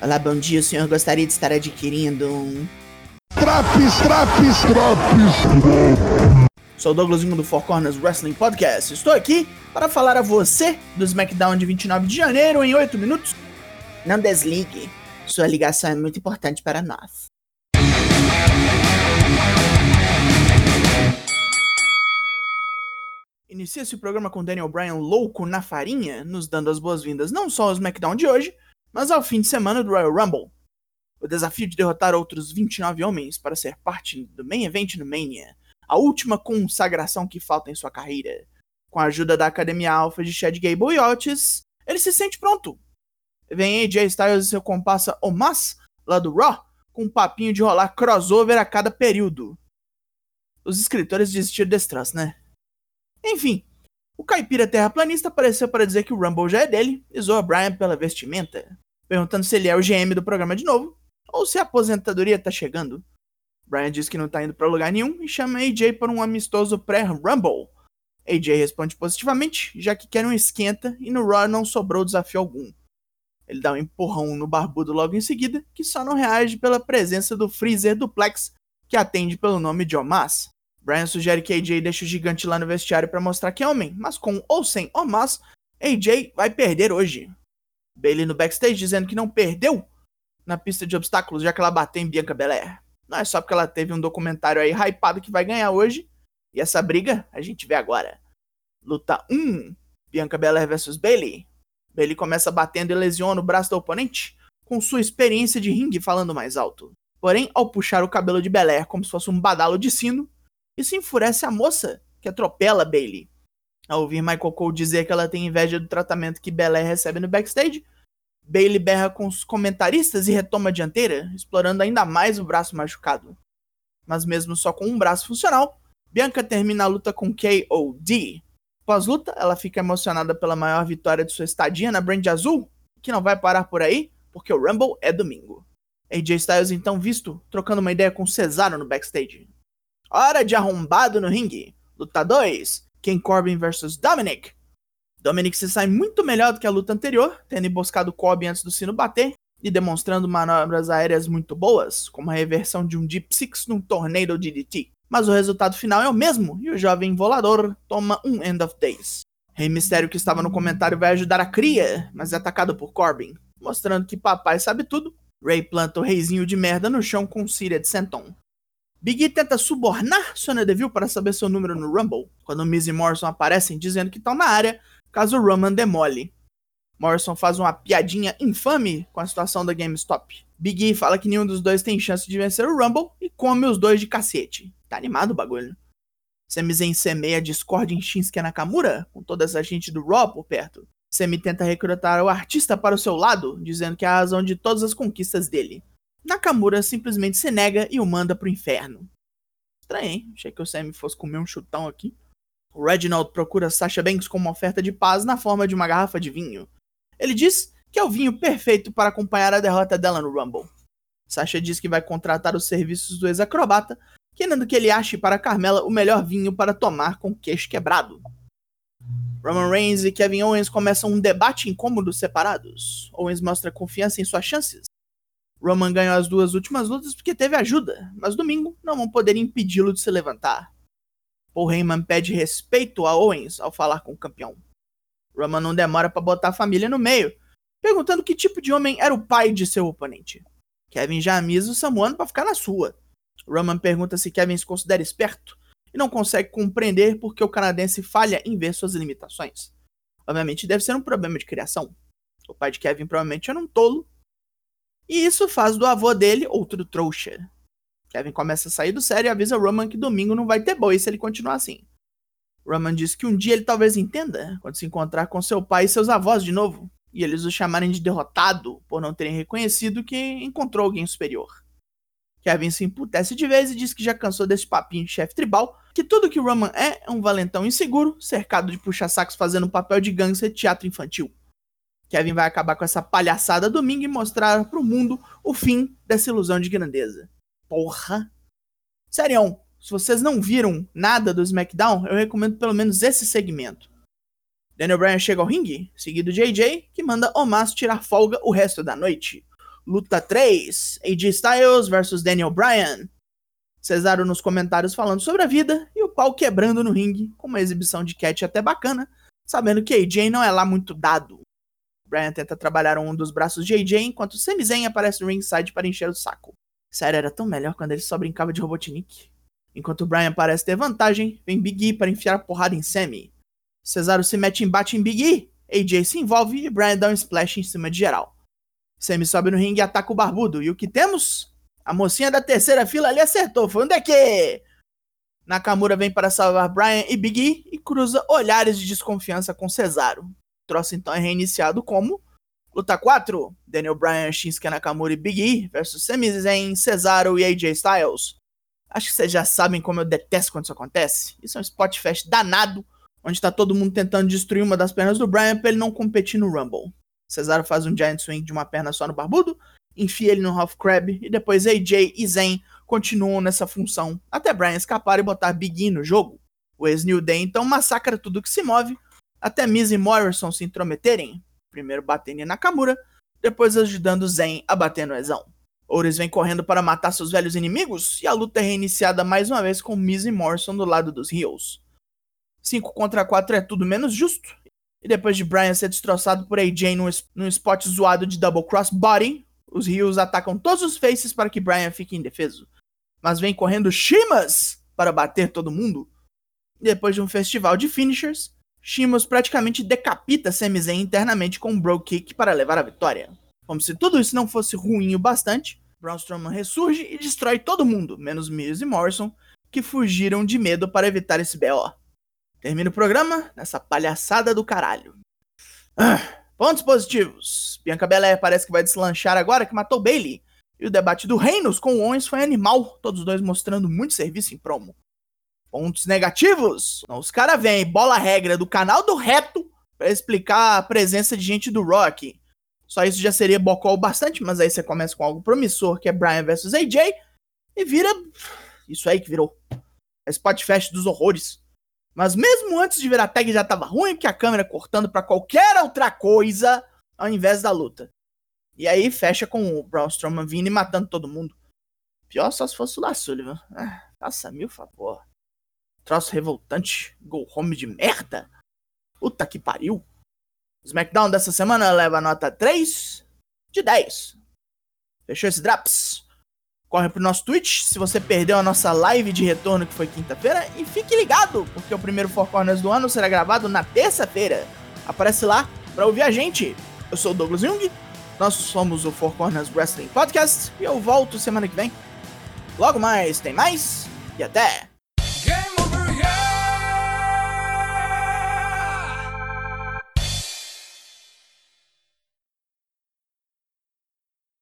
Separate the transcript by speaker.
Speaker 1: Olá, bom dia. O senhor gostaria de estar adquirindo um.
Speaker 2: Traps, traps, traps.
Speaker 1: Sou o Douglasinho do Four Corners Wrestling Podcast. Estou aqui para falar a você do SmackDown de 29 de janeiro em 8 minutos. Não desligue. Sua ligação é muito importante para nós. Inicia-se o programa com Daniel Bryan louco na farinha, nos dando as boas-vindas não só ao SmackDown de hoje, mas ao fim de semana do Royal Rumble. O desafio de derrotar outros 29 homens para ser parte do main event no Mania, a última consagração que falta em sua carreira. Com a ajuda da Academia Alpha de Chad Gable e Otis, ele se sente pronto. Vem AJ Styles e seu compassa Omas, lá do Raw, com um papinho de rolar crossover a cada período. Os escritores desistiram desse troço, né? Enfim, o caipira terraplanista apareceu para dizer que o Rumble já é dele e zoa Brian pela vestimenta, perguntando se ele é o GM do programa de novo ou se a aposentadoria tá chegando. Brian diz que não tá indo para lugar nenhum e chama AJ para um amistoso pré-Rumble. AJ responde positivamente, já que quer um esquenta e no Raw não sobrou desafio algum. Ele dá um empurrão no barbudo logo em seguida, que só não reage pela presença do Freezer Duplex, que atende pelo nome de Omas. Brian sugere que AJ deixe o gigante lá no vestiário para mostrar que é homem, mas com ou sem Omas, AJ vai perder hoje. Bailey no backstage dizendo que não perdeu na pista de obstáculos, já que ela bateu em Bianca Belair. Não é só porque ela teve um documentário aí hypado que vai ganhar hoje. E essa briga a gente vê agora. Luta 1: Bianca Belair vs Bailey. Bailey começa batendo e lesiona o braço do oponente, com sua experiência de ringue falando mais alto. Porém, ao puxar o cabelo de Belair como se fosse um badalo de sino, isso enfurece a moça, que atropela Bailey. Ao ouvir Michael Cole dizer que ela tem inveja do tratamento que Belair recebe no backstage, Bailey berra com os comentaristas e retoma a dianteira, explorando ainda mais o braço machucado. Mas mesmo só com um braço funcional, Bianca termina a luta com KOD. Pós-luta, ela fica emocionada pela maior vitória de sua estadia na Brand Azul, que não vai parar por aí, porque o Rumble é domingo. AJ Styles então visto, trocando uma ideia com Cesaro no backstage. Hora de arrombado no ringue. Luta 2. Ken Corbin vs Dominic. Dominic se sai muito melhor do que a luta anterior, tendo emboscado Corbin antes do sino bater e demonstrando manobras aéreas muito boas, como a reversão de um Deep Six num torneio DDT. Mas o resultado final é o mesmo e o jovem volador toma um End of Days. Rei Mistério, que estava no comentário, vai ajudar a cria, mas é atacado por Corbin, mostrando que papai sabe tudo. Ray planta o reizinho de merda no chão com Síria de Senton. Big E tenta subornar Sonya Deville para saber seu número no Rumble, quando Miz e Morrison aparecem dizendo que estão na área, caso Roman demole. Morrison faz uma piadinha infame com a situação da GameStop. Big E fala que nenhum dos dois tem chance de vencer o Rumble e come os dois de cacete. Tá animado o bagulho. Sami Zayn semeia Discord em Shinsuke Nakamura, com toda essa gente do Raw por perto. Sami tenta recrutar o artista para o seu lado, dizendo que é a razão de todas as conquistas dele. Nakamura simplesmente se nega e o manda pro inferno. Estranho, hein? Achei que o Sammy fosse comer um chutão aqui. O Reginald procura Sasha Banks com uma oferta de paz na forma de uma garrafa de vinho. Ele diz que é o vinho perfeito para acompanhar a derrota dela no Rumble. Sasha diz que vai contratar os serviços do ex-acrobata, querendo que ele ache para Carmela o melhor vinho para tomar com queixo quebrado. Roman Reigns e Kevin Owens começam um debate incômodo separados. Owens mostra confiança em suas chances, Roman ganhou as duas últimas lutas porque teve ajuda, mas domingo não vão poder impedi-lo de se levantar. Paul Heyman pede respeito a Owens ao falar com o campeão. Roman não demora para botar a família no meio, perguntando que tipo de homem era o pai de seu oponente. Kevin já amisa o Samuano para ficar na sua. Roman pergunta se Kevin se considera esperto e não consegue compreender porque o canadense falha em ver suas limitações. Obviamente deve ser um problema de criação. O pai de Kevin provavelmente era um tolo e isso faz do avô dele outro trouxa. Kevin começa a sair do sério e avisa Roman que domingo não vai ter boi se ele continuar assim. Roman diz que um dia ele talvez entenda quando se encontrar com seu pai e seus avós de novo, e eles o chamarem de derrotado por não terem reconhecido que encontrou alguém superior. Kevin se emputece de vez e diz que já cansou desse papinho de chefe tribal, que tudo que Roman é é um valentão inseguro, cercado de puxa-sacos fazendo papel de gangster teatro infantil. Kevin vai acabar com essa palhaçada domingo e mostrar pro mundo o fim dessa ilusão de grandeza. Porra! Sério, se vocês não viram nada do SmackDown, eu recomendo pelo menos esse segmento. Daniel Bryan chega ao ringue, seguido de AJ, que manda Omas tirar folga o resto da noite. Luta 3, AJ Styles versus Daniel Bryan. Cesaro nos comentários falando sobre a vida e o pau quebrando no ringue, com uma exibição de catch até bacana, sabendo que AJ não é lá muito dado. Bryan tenta trabalhar um dos braços de AJ enquanto Sami Zayn aparece no ringside para encher o saco. Sério, era tão melhor quando ele só brincava de Robotnik. Enquanto Bryan parece ter vantagem, vem Big E para enfiar a porrada em Sami. Cesaro se mete em bate em Big E, AJ se envolve e Bryan dá um splash em cima de geral. Sammy sobe no ringue e ataca o barbudo. E o que temos? A mocinha da terceira fila ali acertou. Foi onde é que? Nakamura vem para salvar Bryan e Big E e cruza olhares de desconfiança com Cesaro. Troço então é reiniciado como Luta 4, Daniel Bryan, Shinsuke Nakamura e Big E versus Sami Zayn, Cesaro e AJ Styles. Acho que vocês já sabem como eu detesto quando isso acontece. Isso é um spot fest danado, onde tá todo mundo tentando destruir uma das pernas do Bryan para ele não competir no Rumble. Cesaro faz um giant swing de uma perna só no barbudo, enfia ele no half crab e depois AJ e Zayn continuam nessa função até Bryan escapar e botar Big E no jogo. O ex-New Day então massacra tudo que se move, até Miz e Morrison se intrometerem, primeiro batendo em Nakamura, depois ajudando Zayn a bater no Ezão. Ores vem correndo para matar seus velhos inimigos e a luta é reiniciada mais uma vez com Miz e Morrison do lado dos Heels. 5 contra 4 é tudo menos justo e depois de Bryan ser destroçado por AJ num, num spot zoado de double cross body, os Rios atacam todos os faces para que Bryan fique indefeso. Mas vem correndo Shimas para bater todo mundo. Depois de um festival de finishers, Shimas praticamente decapita Sami Zayn internamente com um bro kick para levar a vitória. Como se tudo isso não fosse ruim o bastante, Braun Strowman ressurge e destrói todo mundo, menos Miz e Morrison, que fugiram de medo para evitar esse BO. Termina o programa nessa palhaçada do caralho. Ah, pontos positivos. Bianca Belair parece que vai deslanchar agora que matou Bailey. E o debate do Reinos com o Owens foi animal, todos dois mostrando muito serviço em promo. Pontos negativos. Os caras vêm, bola regra do canal do reto para explicar a presença de gente do Rock. Só isso já seria bocol bastante, mas aí você começa com algo promissor, que é Brian versus AJ, e vira isso aí que virou. É Spotfest dos horrores. Mas mesmo antes de ver a tag já tava ruim, que a câmera cortando para qualquer outra coisa ao invés da luta. E aí fecha com o Braun Strowman vindo e matando todo mundo. Pior só se fosse o da Sullivan. Ah, faça mil favor. Troço revoltante. Go home de merda. Puta que pariu. SmackDown dessa semana leva nota 3 de 10. Fechou esse Drops? corre pro nosso Twitch se você perdeu a nossa live de retorno que foi quinta-feira e fique ligado, porque o primeiro Four Corners do ano será gravado na terça-feira. Aparece lá para ouvir a gente. Eu sou o Douglas Jung, nós somos o Four Corners Wrestling Podcast e eu volto semana que vem. Logo mais, tem mais e até!